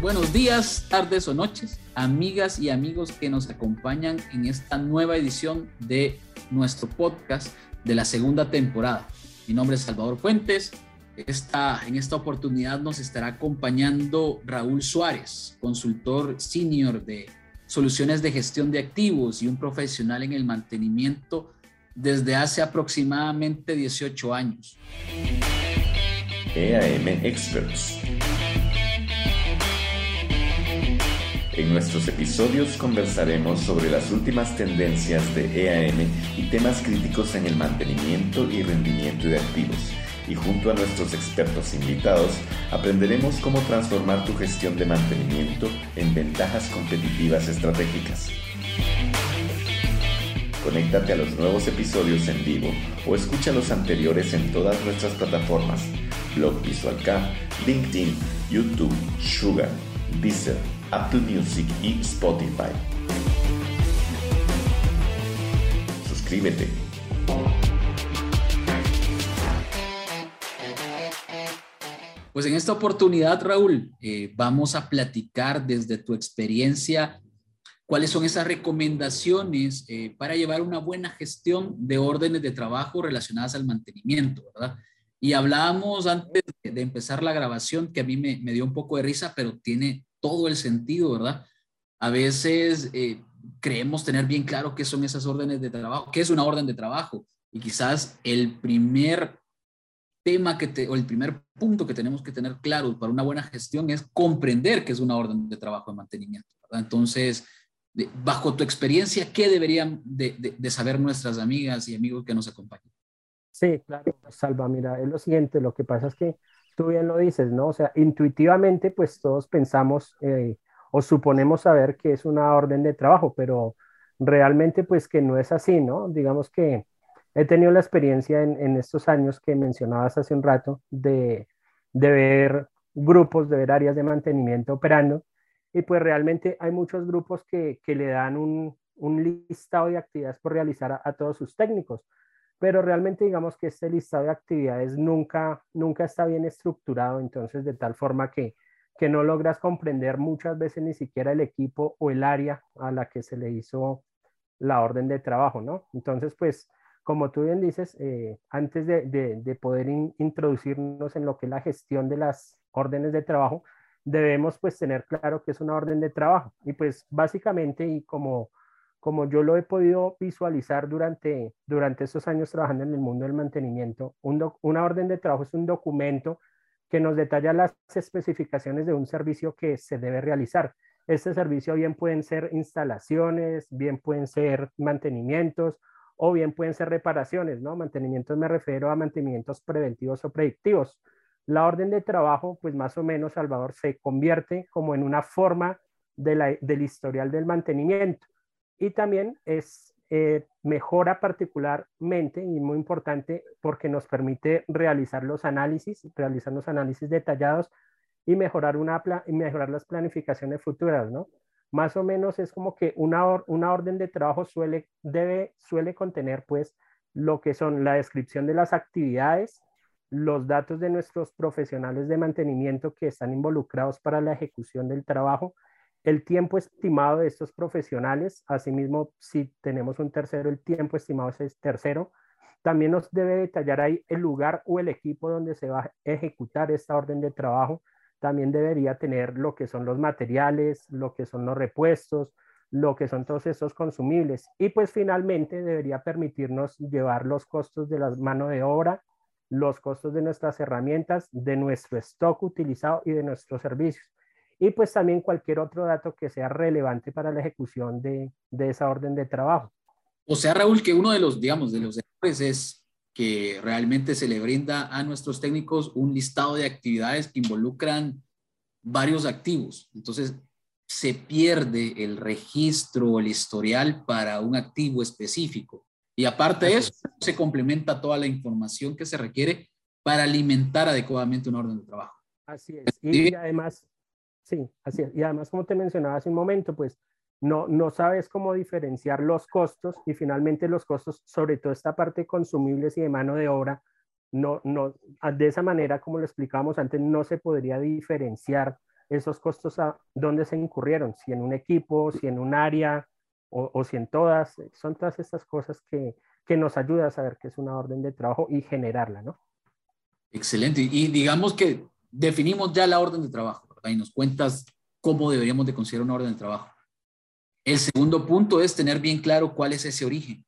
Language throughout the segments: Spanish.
buenos días, tardes o noches, amigas y amigos que nos acompañan en esta nueva edición de nuestro podcast de la segunda temporada. Mi nombre es Salvador Fuentes. Esta, en esta oportunidad nos estará acompañando Raúl Suárez, consultor senior de soluciones de gestión de activos y un profesional en el mantenimiento desde hace aproximadamente 18 años. EAM Experts. En nuestros episodios conversaremos sobre las últimas tendencias de EAM y temas críticos en el mantenimiento y rendimiento de activos. Y junto a nuestros expertos invitados, aprenderemos cómo transformar tu gestión de mantenimiento en ventajas competitivas estratégicas. Conéctate a los nuevos episodios en vivo o escucha los anteriores en todas nuestras plataformas: Blog Visual LinkedIn, YouTube, Sugar, Deezer, Apple Music y Spotify. Suscríbete. Pues en esta oportunidad, Raúl, eh, vamos a platicar desde tu experiencia cuáles son esas recomendaciones eh, para llevar una buena gestión de órdenes de trabajo relacionadas al mantenimiento, ¿verdad? Y hablábamos antes de empezar la grabación, que a mí me, me dio un poco de risa, pero tiene todo el sentido, ¿verdad? A veces eh, creemos tener bien claro qué son esas órdenes de trabajo, qué es una orden de trabajo. Y quizás el primer tema que o el primer punto que tenemos que tener claro para una buena gestión es comprender qué es una orden de trabajo de mantenimiento. Entonces, bajo tu experiencia, ¿qué deberían de, saber nuestras amigas y amigos que nos acompañan? Sí, claro, Salva, mira, es lo siguiente, lo que pasa es que tú bien lo dices, ¿no? O sea, intuitivamente, pues todos pensamos eh, o suponemos saber que es una orden de trabajo, pero realmente, pues que no es así, ¿no? Digamos que he tenido la experiencia en, estos años que mencionabas hace un rato de, ver grupos, de ver áreas de mantenimiento operando, y pues realmente hay muchos grupos que, le dan un, listado de actividades por realizar a todos sus técnicos pero realmente digamos que este listado de actividades nunca, nunca está bien estructurado, entonces de tal forma que, que no logras comprender muchas veces ni siquiera el equipo o el área a la que se le hizo la orden de trabajo, ¿no? Entonces, pues, como tú bien dices, eh, antes de, de, de poder in, introducirnos en lo que es la gestión de las órdenes de trabajo, debemos pues tener claro que es una orden de trabajo. Y pues básicamente, y como como yo lo he podido visualizar durante, durante estos años trabajando en el mundo del mantenimiento, un una orden de trabajo es un documento que nos detalla las especificaciones de un servicio que se debe realizar. Este servicio bien pueden ser instalaciones, bien pueden ser mantenimientos o bien pueden ser reparaciones, ¿no? Mantenimientos me refiero a mantenimientos preventivos o predictivos. La orden de trabajo, pues más o menos, Salvador, se convierte como en una forma del historial del mantenimiento y también es eh, mejora particularmente y muy importante porque nos permite realizar los análisis, realizar los análisis detallados y mejorar, una, mejorar las planificaciones futuras, ¿no? Más o menos es como que una, una orden de trabajo suele, debe, suele contener pues lo que son la descripción de las actividades, los datos de nuestros profesionales de mantenimiento que están involucrados para la ejecución del trabajo, el tiempo estimado de estos profesionales, asimismo, si tenemos un tercero, el tiempo estimado es tercero. También nos debe detallar ahí el lugar o el equipo donde se va a ejecutar esta orden de trabajo. También debería tener lo que son los materiales, lo que son los repuestos, lo que son todos estos consumibles. Y pues finalmente debería permitirnos llevar los costos de la mano de obra, los costos de nuestras herramientas, de nuestro stock utilizado y de nuestros servicios y pues también cualquier otro dato que sea relevante para la ejecución de, de, esa orden de trabajo. O sea, Raúl, que uno de los, digamos, de los errores es que realmente se le brinda a nuestros técnicos un listado de actividades que involucran varios activos. Entonces, se pierde el registro, el historial para un activo específico. Y aparte de eso, se complementa toda la información que se requiere para alimentar adecuadamente una orden de trabajo. Así es. Y además, Sí, así es. Y además, como te mencionaba hace un momento, pues no, no sabes cómo diferenciar los costos y finalmente los costos, sobre todo esta parte de consumibles y de mano de obra, no, no, de esa manera, como lo explicábamos antes, no se podría diferenciar esos costos a dónde se incurrieron, si en un equipo, si en un área o, si en todas. Son todas estas cosas que, que nos ayudan a saber qué es una orden de trabajo y generarla, ¿no? Excelente. Y digamos que definimos ya la orden de trabajo. Y nos cuentas cómo deberíamos de considerar una orden de trabajo. El segundo punto es tener bien claro cuál es ese origen.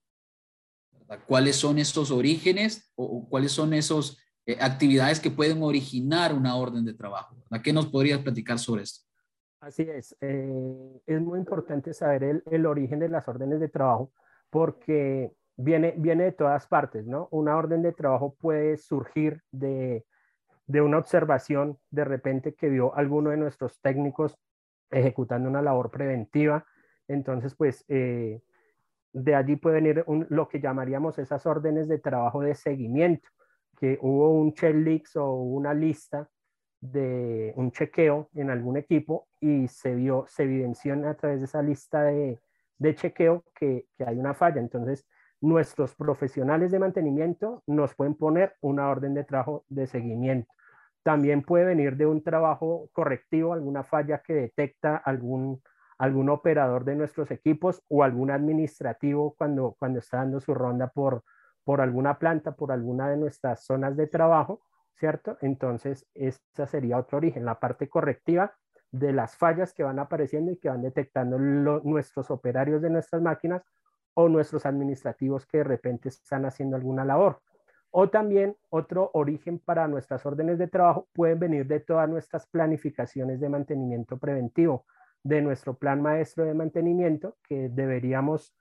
¿Cuáles son esos orígenes o, cuáles son esas eh, actividades que pueden originar una orden de trabajo? ¿A qué nos podrías platicar sobre esto? Así es. Eh, es muy importante saber el, el, origen de las órdenes de trabajo porque viene, viene de todas partes, ¿no? Una orden de trabajo puede surgir de, de una observación de repente que vio alguno de nuestros técnicos ejecutando una labor preventiva. Entonces, pues eh, de allí puede venir lo que llamaríamos esas órdenes de trabajo de seguimiento, que hubo un checklist o una lista de un chequeo en algún equipo y se vio, se evidenció a través de esa lista de, de chequeo que, que, hay una falla. Entonces, nuestros profesionales de mantenimiento nos pueden poner una orden de trabajo de seguimiento. También puede venir de un trabajo correctivo, alguna falla que detecta algún, algún operador de nuestros equipos o algún administrativo cuando, cuando está dando su ronda por, por alguna planta, por alguna de nuestras zonas de trabajo, ¿cierto? Entonces, esa sería otro origen, la parte correctiva de las fallas que van apareciendo y que van detectando nuestros operarios de nuestras máquinas o nuestros administrativos que de repente están haciendo alguna labor. O también otro origen para nuestras órdenes de trabajo pueden venir de todas nuestras planificaciones de mantenimiento preventivo, de nuestro plan maestro de mantenimiento que deberíamos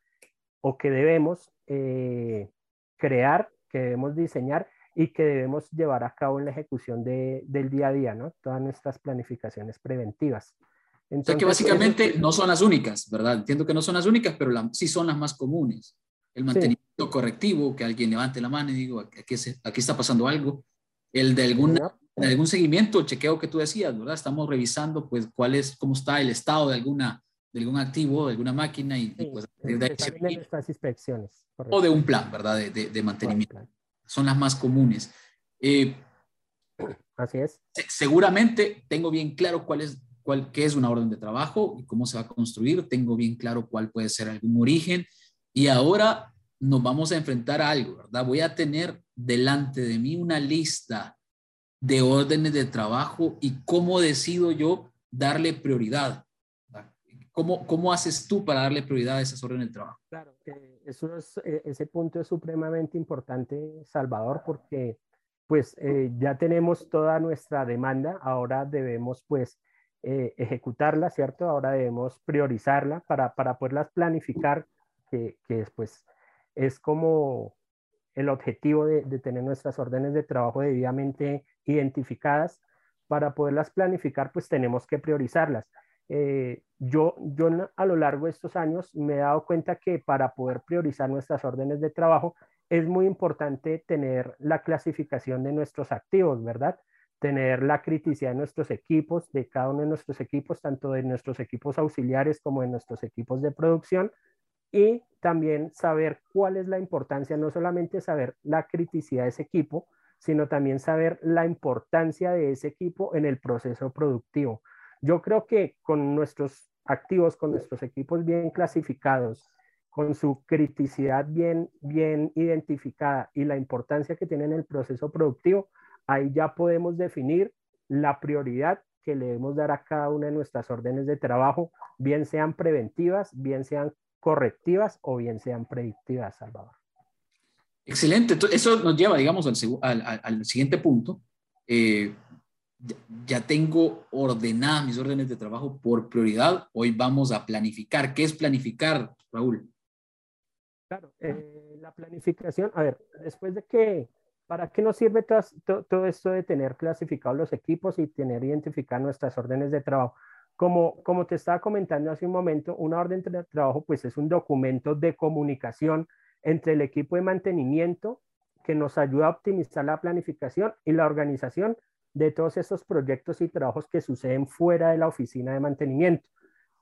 o que debemos eh, crear, que debemos diseñar y que debemos llevar a cabo en la ejecución del día a día, ¿no? Todas nuestras planificaciones preventivas. Entonces, o sea que básicamente no son las únicas, ¿verdad? Entiendo que no son las únicas, pero sí son las más comunes el mantenimiento correctivo, que alguien levante la mano y digo, aquí, aquí está pasando algo, el de algún, algún seguimiento, chequeo que tú decías, ¿verdad? Estamos revisando, pues, cuál es, cómo está el estado de alguna de algún activo, de alguna máquina y, pues de estas inspecciones. O de un plan, ¿verdad? De, de, mantenimiento. Son las más comunes. Eh, Así es. Seguramente tengo bien claro cuál es, cuál, qué es una orden de trabajo y cómo se va a construir. Tengo bien claro cuál puede ser algún origen y ahora nos vamos a enfrentar a algo, ¿verdad? Voy a tener delante de mí una lista de órdenes de trabajo y cómo decido yo darle prioridad. ¿Cómo, ¿Cómo haces tú para darle prioridad a esas órdenes de trabajo? Claro, eso es, e, ese punto es supremamente importante, Salvador, porque pues eh, ya tenemos toda nuestra demanda, ahora debemos pues eh, ejecutarla, ¿cierto? Ahora debemos priorizarla para, para poderlas planificar que, que después es como el objetivo de, tener nuestras órdenes de trabajo debidamente identificadas. Para poderlas planificar, pues tenemos que priorizarlas. Eh, yo, yo a lo largo de estos años me he dado cuenta que para poder priorizar nuestras órdenes de trabajo es muy importante tener la clasificación de nuestros activos, ¿verdad? Tener la criticidad de nuestros equipos, de cada uno de nuestros equipos, tanto de nuestros equipos auxiliares como de nuestros equipos de producción, y también saber cuál es la importancia, no solamente saber la criticidad de ese equipo, sino también saber la importancia de ese equipo en el proceso productivo. Yo creo que con nuestros activos, con nuestros equipos bien clasificados, con su criticidad bien, bien identificada y la importancia que tienen en el proceso productivo, ahí ya podemos definir la prioridad que le debemos dar a cada una de nuestras órdenes de trabajo, bien sean preventivas, bien sean correctivas o bien sean predictivas, Salvador. Excelente. Eso nos lleva, digamos, al, siguiente punto. Eh, ya tengo ordenadas mis órdenes de trabajo por prioridad. Hoy vamos a planificar. ¿Qué es planificar, Raúl? Claro, eh, la planificación, a ver, después de que, ¿para qué nos sirve todo, todo esto de tener clasificados los equipos y tener identificadas nuestras órdenes de trabajo? Como, te estaba comentando hace un momento, una orden de trabajo pues es un documento de comunicación entre el equipo de mantenimiento que nos ayuda a optimizar la planificación y la organización de todos estos proyectos y trabajos que suceden fuera de la oficina de mantenimiento.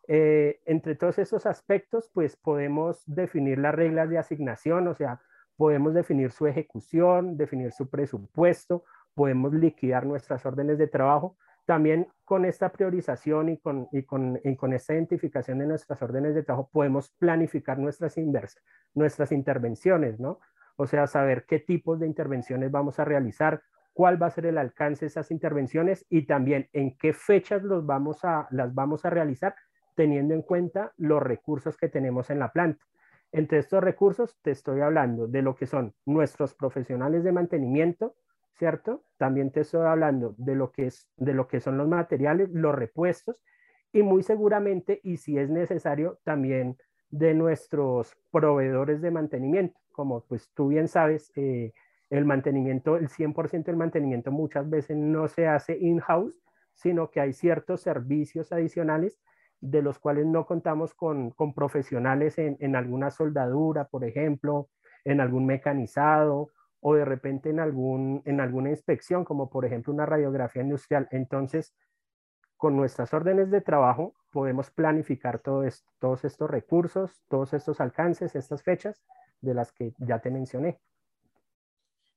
Eh, entre todos esos aspectos, pues podemos definir las reglas de asignación, o sea, podemos definir su ejecución, definir su presupuesto, podemos liquidar nuestras órdenes de trabajo también con esta priorización y con, y con, y esta identificación de nuestras órdenes de trabajo podemos planificar nuestras, nuestras intervenciones, ¿no? O sea, saber qué tipos de intervenciones vamos a realizar, cuál va a ser el alcance de esas intervenciones y también en qué fechas los vamos a, las vamos a realizar teniendo en cuenta los recursos que tenemos en la planta. Entre estos recursos te estoy hablando de lo que son nuestros profesionales de mantenimiento, ¿cierto? También te estoy hablando de lo que, es, de lo que son los materiales, los repuestos y muy seguramente, y si es necesario, también de nuestros proveedores de mantenimiento. Como pues tú bien sabes, eh, el mantenimiento, el 100% del mantenimiento muchas veces no se hace in-house, sino que hay ciertos servicios adicionales de los cuales no contamos con, profesionales en, en, alguna soldadura, por ejemplo, en algún mecanizado o de repente en, algún, en alguna inspección, como por ejemplo una radiografía industrial. Entonces, con nuestras órdenes de trabajo podemos planificar todo todos estos recursos, todos estos alcances, estas fechas de las que ya te mencioné.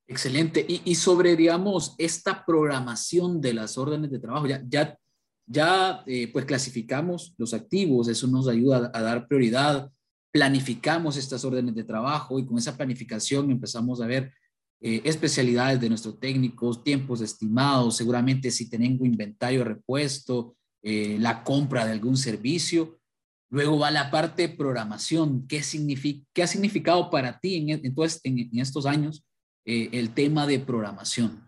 Excelente. Y, sobre, digamos, esta programación de las órdenes de trabajo, ya, ya, ya eh, pues clasificamos los activos, eso nos ayuda a, dar prioridad, planificamos estas órdenes de trabajo y con esa planificación empezamos a ver eh, especialidades de nuestros técnicos, tiempos estimados, seguramente si tengo inventario repuesto, eh, la compra de algún servicio. Luego va la parte de programación. ¿Qué, significa, qué ha significado para ti en, en, en estos años eh, el tema de programación.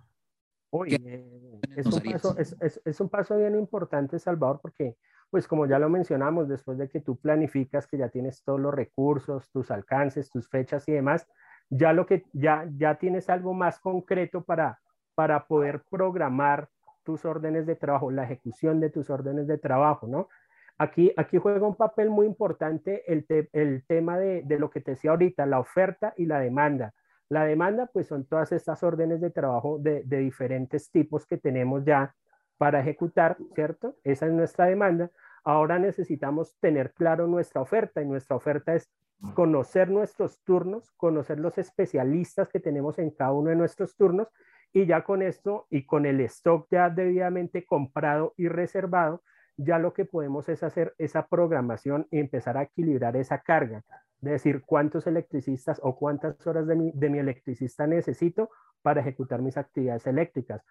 es, un paso, es, es, un paso, bien importante, Salvador, porque, pues como ya lo mencionamos, después de que tú planificas que ya tienes todos los recursos, tus alcances, tus fechas y demás, ya lo que ya, ya tienes algo más concreto para, para poder programar tus órdenes de trabajo, la ejecución de tus órdenes de trabajo, ¿no? Aquí, aquí juega un papel muy importante el, el tema de, de, lo que te decía ahorita, la oferta y la demanda. La demanda, pues son todas estas órdenes de trabajo de, diferentes tipos que tenemos ya para ejecutar, ¿cierto? Esa es nuestra demanda. Ahora necesitamos tener claro nuestra oferta y nuestra oferta es conocer nuestros turnos, conocer los especialistas que tenemos en cada uno de nuestros turnos y ya con esto y con el stock ya debidamente comprado y reservado, ya lo que podemos es hacer esa programación y empezar a equilibrar esa carga. De decir cuántos electricistas o cuántas horas de mi, de mi electricista necesito para ejecutar mis actividades eléctricas,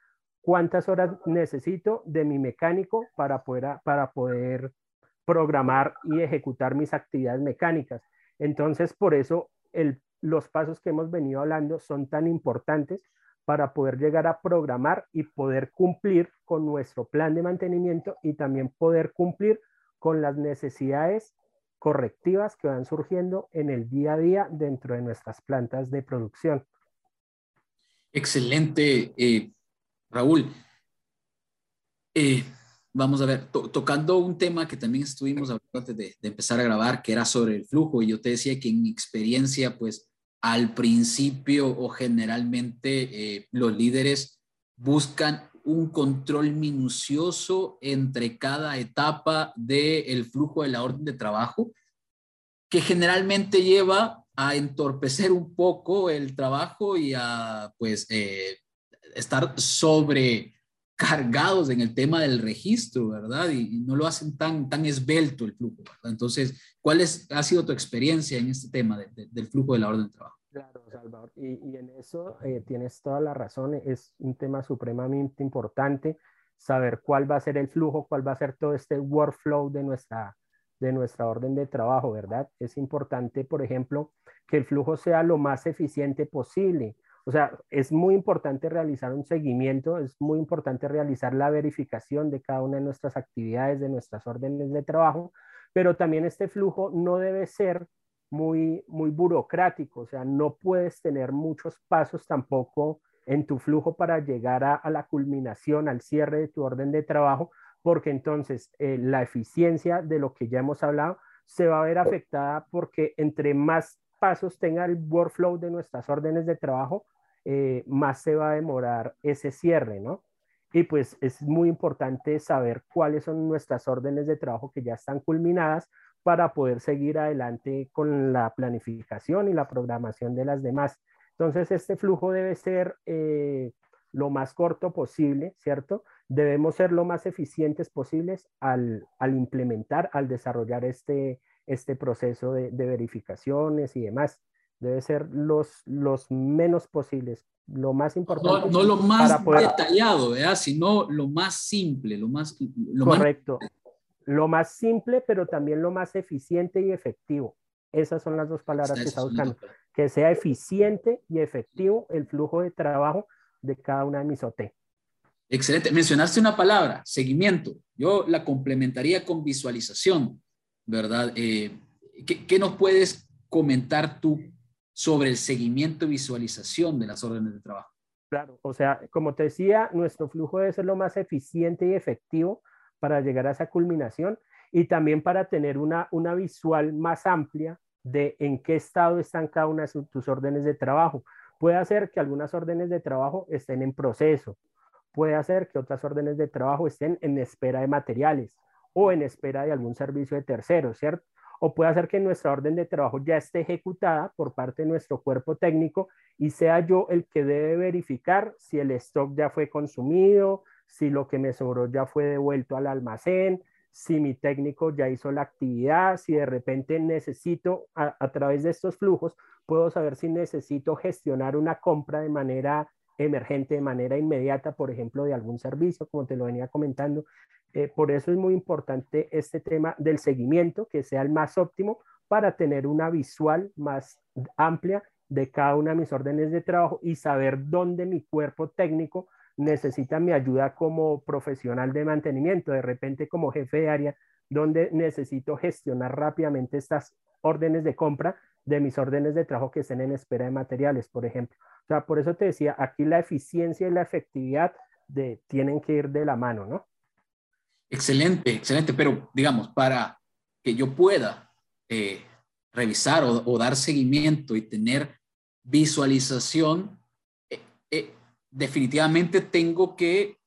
cuántas horas necesito de mi mecánico para poder, para poder programar y ejecutar mis actividades mecánicas. Entonces, por eso los pasos que hemos venido hablando son tan importantes para poder llegar a programar y poder cumplir con nuestro plan de mantenimiento y también poder cumplir con las necesidades correctivas que van surgiendo en el día a día dentro de nuestras plantas de producción. Excelente, eh, Raúl. Eh, vamos a ver, tocando un tema que también estuvimos hablando antes de, empezar a grabar, que era sobre el flujo, y yo te decía que en mi experiencia, pues al principio o generalmente eh, los líderes buscan un control minucioso entre cada etapa del flujo de la orden de trabajo, que generalmente lleva a entorpecer un poco el trabajo y a pues eh, estar sobrecargados en el tema del registro, ¿verdad? Y, no lo hacen tan, tan esbelto el flujo, ¿verdad? Entonces, ¿cuál es, ha sido tu experiencia en este tema del flujo de la orden de trabajo? Claro, Salvador. Y, y en eso eh, tienes toda la razón. Es un tema supremamente importante saber cuál va a ser el flujo, cuál va a ser todo este workflow de nuestra, de nuestra orden de trabajo, ¿verdad? Es importante, por ejemplo, que el flujo sea lo más eficiente posible. O sea, es muy importante realizar un seguimiento, es muy importante realizar la verificación de cada una de nuestras actividades, de nuestras órdenes de trabajo, pero también este flujo no debe ser muy, muy burocrático, o sea, no puedes tener muchos pasos tampoco en tu flujo para llegar a, la culminación, al cierre de tu orden de trabajo, porque entonces eh, la eficiencia de lo que ya hemos hablado se va a ver afectada porque entre más pasos tenga el workflow de nuestras órdenes de trabajo, eh, más se va a demorar ese cierre, ¿no? Y pues es muy importante saber cuáles son nuestras órdenes de trabajo que ya están culminadas para poder seguir adelante con la planificación y la programación de las demás. Entonces, este flujo debe ser eh, lo más corto posible, ¿cierto? Debemos ser lo más eficientes posibles al, implementar, al desarrollar este, este proceso de, verificaciones y demás. Debe ser los, los menos posibles, lo más importante. No, lo más detallado, ¿verdad? Sino lo más simple, lo más... Lo Correcto. Lo más simple, pero también lo más eficiente y efectivo. Esas son las dos palabras que está buscando. Que sea eficiente y efectivo el flujo de trabajo de cada una de mis OT. Excelente. Mencionaste una palabra, seguimiento. Yo la complementaría con visualización, ¿verdad? Eh, ¿qué, nos puedes comentar tú sobre el seguimiento y visualización de las órdenes de trabajo? Claro, o sea, como te decía, nuestro flujo debe ser lo más eficiente y efectivo para llegar a esa culminación y también para tener una, una visual más amplia de en qué estado están cada una de tus órdenes de trabajo. Puede hacer que algunas órdenes de trabajo estén en proceso, puede hacer que otras órdenes de trabajo estén en espera de materiales o en espera de algún servicio de terceros, ¿cierto? O puede hacer que nuestra orden de trabajo ya esté ejecutada por parte de nuestro cuerpo técnico y sea yo el que debe verificar si el stock ya fue consumido, si lo que me sobró ya fue devuelto al almacén, si mi técnico ya hizo la actividad, si de repente necesito, a, a, través de estos flujos, puedo saber si necesito gestionar una compra de manera emergente de manera inmediata, por ejemplo, de algún servicio, como te lo venía comentando. Eh, por eso es muy importante este tema del seguimiento, que sea el más óptimo para tener una visual más amplia de cada una de mis órdenes de trabajo y saber dónde mi cuerpo técnico necesita mi ayuda como profesional de mantenimiento, de repente como jefe de área, donde necesito gestionar rápidamente estas órdenes de compra de mis órdenes de trabajo que estén en espera de materiales, por ejemplo. O sea, por eso te decía, aquí la eficiencia y la efectividad de, tienen que ir de la mano, ¿no? Excelente, excelente, pero digamos, para que yo pueda eh, revisar o, dar seguimiento y tener visualización, eh, eh, definitivamente tengo que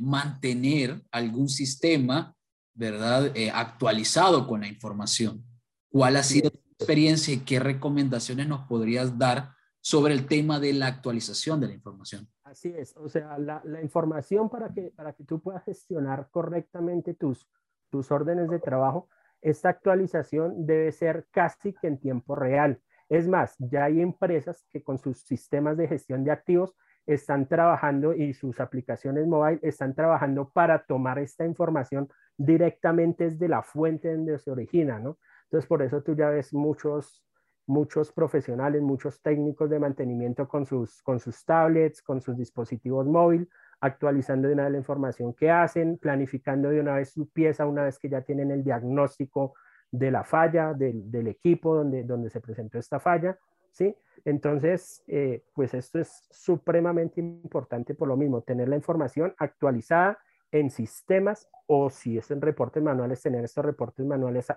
mantener algún sistema, ¿verdad? actualizado con la información. ¿Cuál ha sido experiencia y qué recomendaciones nos podrías dar sobre el tema de la actualización de la información? Así es, o sea, la, información para que, para que tú puedas gestionar correctamente tus, tus órdenes de trabajo, esta actualización debe ser casi que en tiempo real. Es más, ya hay empresas que con sus sistemas de gestión de activos están trabajando y sus aplicaciones mobile están trabajando para tomar esta información directamente desde la fuente donde se origina, ¿no? Entonces, por eso tú ya ves muchos, muchos profesionales, muchos técnicos de mantenimiento con sus, con sus tablets, con sus dispositivos móviles, actualizando de una vez la información que hacen, planificando de una vez su pieza una vez que ya tienen el diagnóstico de la falla, del, del equipo donde, donde se presentó esta falla, ¿sí? Entonces, eh, pues esto es supremamente importante por lo mismo, tener la información actualizada en sistemas o si es en reportes manuales, tener estos reportes manuales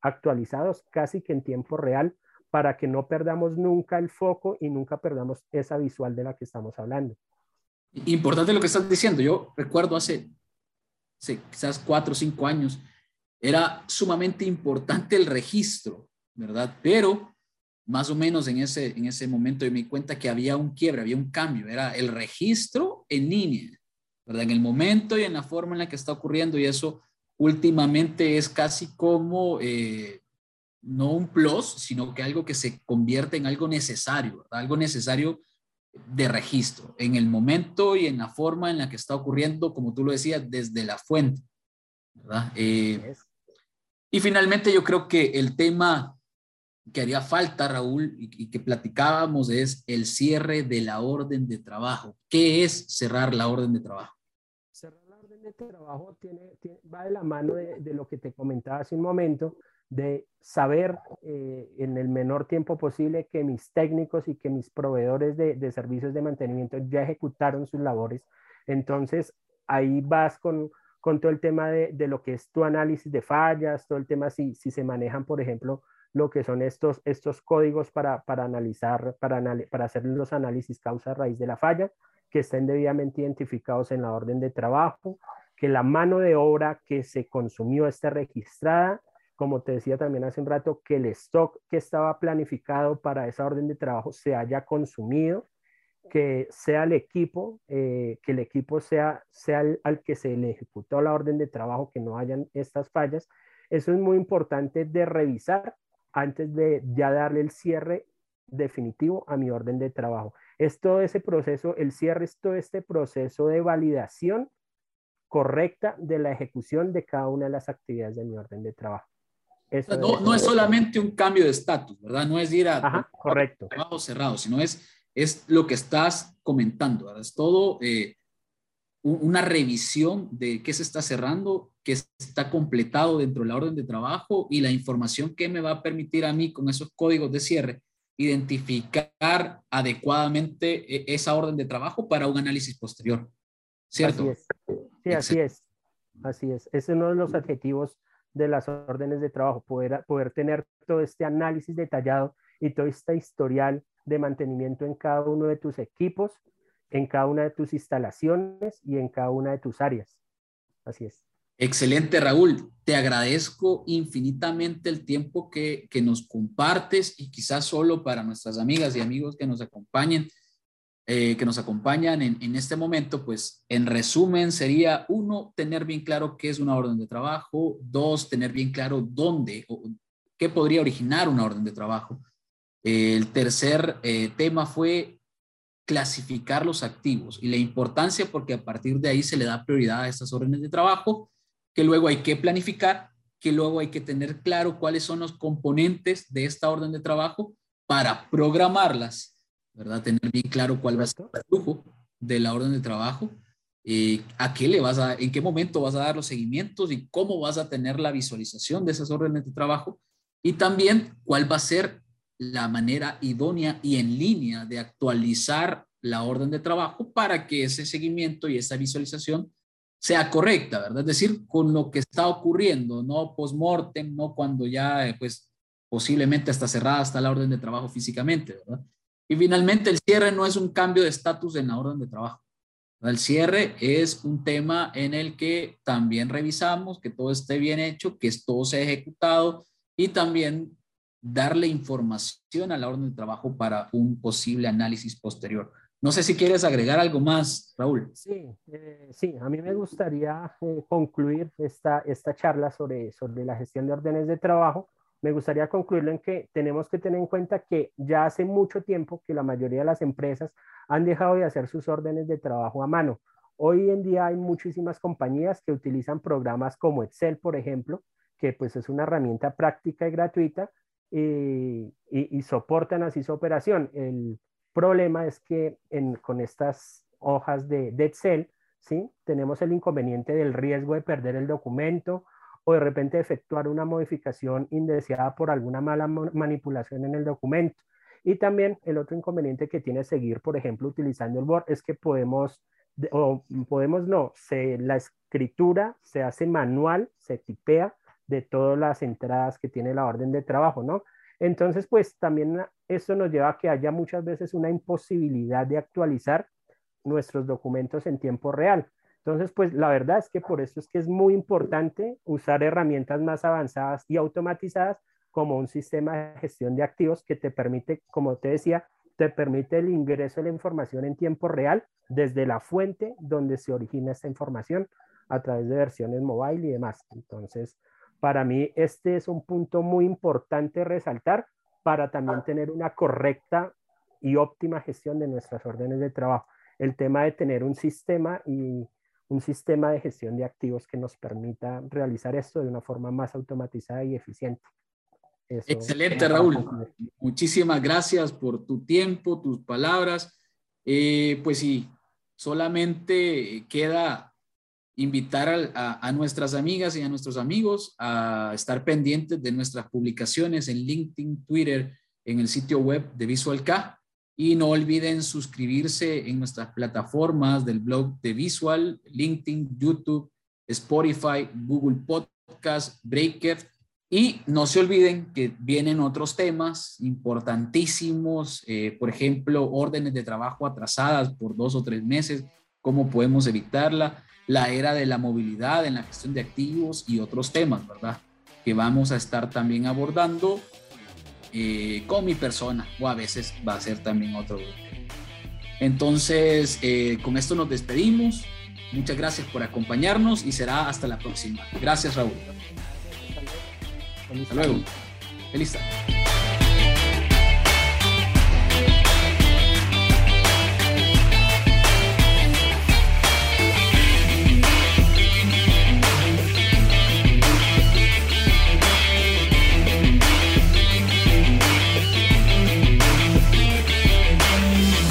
actualizados casi que en tiempo real para que no perdamos nunca el foco y nunca perdamos esa visual de la que estamos hablando. Importante lo que estás diciendo. Yo recuerdo hace, quizás cuatro o cinco años, era sumamente importante el registro, ¿verdad? Pero más o menos en ese, en ese momento yo me di cuenta que había un quiebre, había un cambio, era el registro en línea, ¿verdad? En el momento y en la forma en la que está ocurriendo y eso últimamente es casi como eh, no un plus, sino que algo que se convierte en algo necesario, algo necesario de registro, en el momento y en la forma en la que está ocurriendo, como tú lo decías, desde la fuente. Eh, y finalmente yo creo que el tema que haría falta, Raúl, y, que platicábamos es el cierre de la orden de trabajo. ¿Qué es cerrar la orden de trabajo? este trabajo tiene, va de la mano de, lo que te comentaba hace un momento, de saber eh, en el menor tiempo posible que mis técnicos y que mis proveedores de, servicios de mantenimiento ya ejecutaron sus labores. Entonces, ahí vas con, con todo el tema de, de, lo que es tu análisis de fallas, todo el tema si, si se manejan, por ejemplo, lo que son estos, estos códigos para, para analizar, para, para hacer los análisis causa raíz de la falla que estén debidamente identificados en la orden de trabajo, que la mano de obra que se consumió esté registrada, como te decía también hace un rato, que el stock que estaba planificado para esa orden de trabajo se haya consumido, que sea el equipo, eh, que el equipo sea, sea al que se le ejecutó la orden de trabajo, que no hayan estas fallas. Eso es muy importante de revisar antes de ya darle el cierre definitivo a mi orden de trabajo. Es todo ese proceso, el cierre es todo este proceso de validación correcta de la ejecución de cada una de las actividades de mi orden de trabajo. No, es solamente un cambio de estatus, ¿verdad? No es ir a correcto. trabajo cerrado, sino es es lo que estás comentando, es todo eh, una revisión de qué se está cerrando, qué está completado dentro de la orden de trabajo y la información que me va a permitir a mí con esos códigos de cierre identificar adecuadamente eh, esa orden de trabajo para un análisis posterior. ¿Cierto? Así es. Sí, así es. Así es. Ese es uno de los objetivos de las órdenes de trabajo, poder, poder tener todo este análisis detallado y todo este historial de mantenimiento en cada uno de tus equipos, en cada una de tus instalaciones y en cada una de tus áreas. Así es. Excelente, Raúl. Te agradezco infinitamente el tiempo que, nos compartes y quizás solo para nuestras amigas y amigos que nos acompañen, eh, que nos acompañan en, en, este momento, pues en resumen sería, uno, tener bien claro qué es una orden de trabajo, dos, tener bien claro dónde o qué podría originar una orden de trabajo, el tercer eh, tema fue clasificar los activos y la importancia porque a partir de ahí se le da prioridad a estas órdenes de trabajo, que luego hay que planificar, que luego hay que tener claro cuáles son los componentes de esta orden de trabajo para programarlas, ¿verdad? Tener bien claro cuál va a ser el flujo de la orden de trabajo, eh, a qué le vas a, en qué momento vas a dar los seguimientos y cómo vas a tener la visualización de esas órdenes de trabajo y también cuál va a ser la manera idónea y en línea de actualizar la orden de trabajo para que ese seguimiento y esa visualización sea correcta, ¿verdad? Es decir, con lo que está ocurriendo, no post-mortem, no cuando ya, eh, pues, posiblemente está cerrada está la orden de trabajo físicamente, ¿verdad? Y finalmente, el cierre no es un cambio de estatus en la orden de trabajo. El cierre es un tema en el que también revisamos que todo esté bien hecho, que todo sea ejecutado y también darle información a la orden de trabajo para un posible análisis posterior. No sé si quieres agregar algo más, Raúl. Sí, eh, sí, a mí me gustaría eh, concluir esta, esta charla sobre, sobre la gestión de órdenes de trabajo. Me gustaría concluirlo en que tenemos que tener en cuenta que ya hace mucho tiempo que la mayoría de las empresas han dejado de hacer sus órdenes de trabajo a mano. Hoy en día hay muchísimas compañías que utilizan programas como Excel, por ejemplo, que pues es una herramienta práctica y gratuita y, soportan así su operación. El problema es que con estas hojas de, Excel, ¿sí? tenemos el inconveniente del riesgo de perder el documento o de repente efectuar una modificación indeseada por alguna mala manipulación en el documento. Y también el otro inconveniente que tiene seguir, por ejemplo, utilizando el Word es que podemos, o podemos no, se, la escritura se hace manual, se tipea, de todas las entradas que tiene la orden de trabajo, ¿no? Entonces, pues también esto nos lleva a que haya muchas veces una imposibilidad de actualizar nuestros documentos en tiempo real. Entonces, pues la verdad es que por eso es que es muy importante usar herramientas más avanzadas y automatizadas como un sistema de gestión de activos que te permite, como te decía, te permite el ingreso de la información en tiempo real desde la fuente donde se origina esta información a través de versiones mobile y demás. Entonces, para mí, este es un punto muy importante resaltar para también tener una correcta y óptima gestión de nuestras órdenes de trabajo. El tema de tener un sistema y un sistema de gestión de activos que nos permita realizar esto de una forma más automatizada y eficiente. Excelente, Raúl. Muchísimas gracias por tu tiempo, tus palabras. Eh, pues sí, solamente queda invitar a, nuestras amigas y a nuestros amigos a estar pendientes de nuestras publicaciones en LinkedIn, Twitter, en el sitio web de Visual K. Y no olviden suscribirse en nuestras plataformas del blog de Visual, LinkedIn, YouTube, Spotify, Google Podcast, Breaker. Y no se olviden que vienen otros temas importantísimos, eh, por ejemplo, órdenes de trabajo atrasadas por dos o tres meses, cómo podemos evitarla la era de la movilidad en la gestión de activos y otros temas, ¿verdad? Que vamos a estar también abordando eh, con mi persona o a veces va a ser también otro Entonces, eh, con esto nos despedimos. Muchas gracias por acompañarnos y será hasta la próxima. Gracias, Raúl. Hasta luego. Feliz tarde.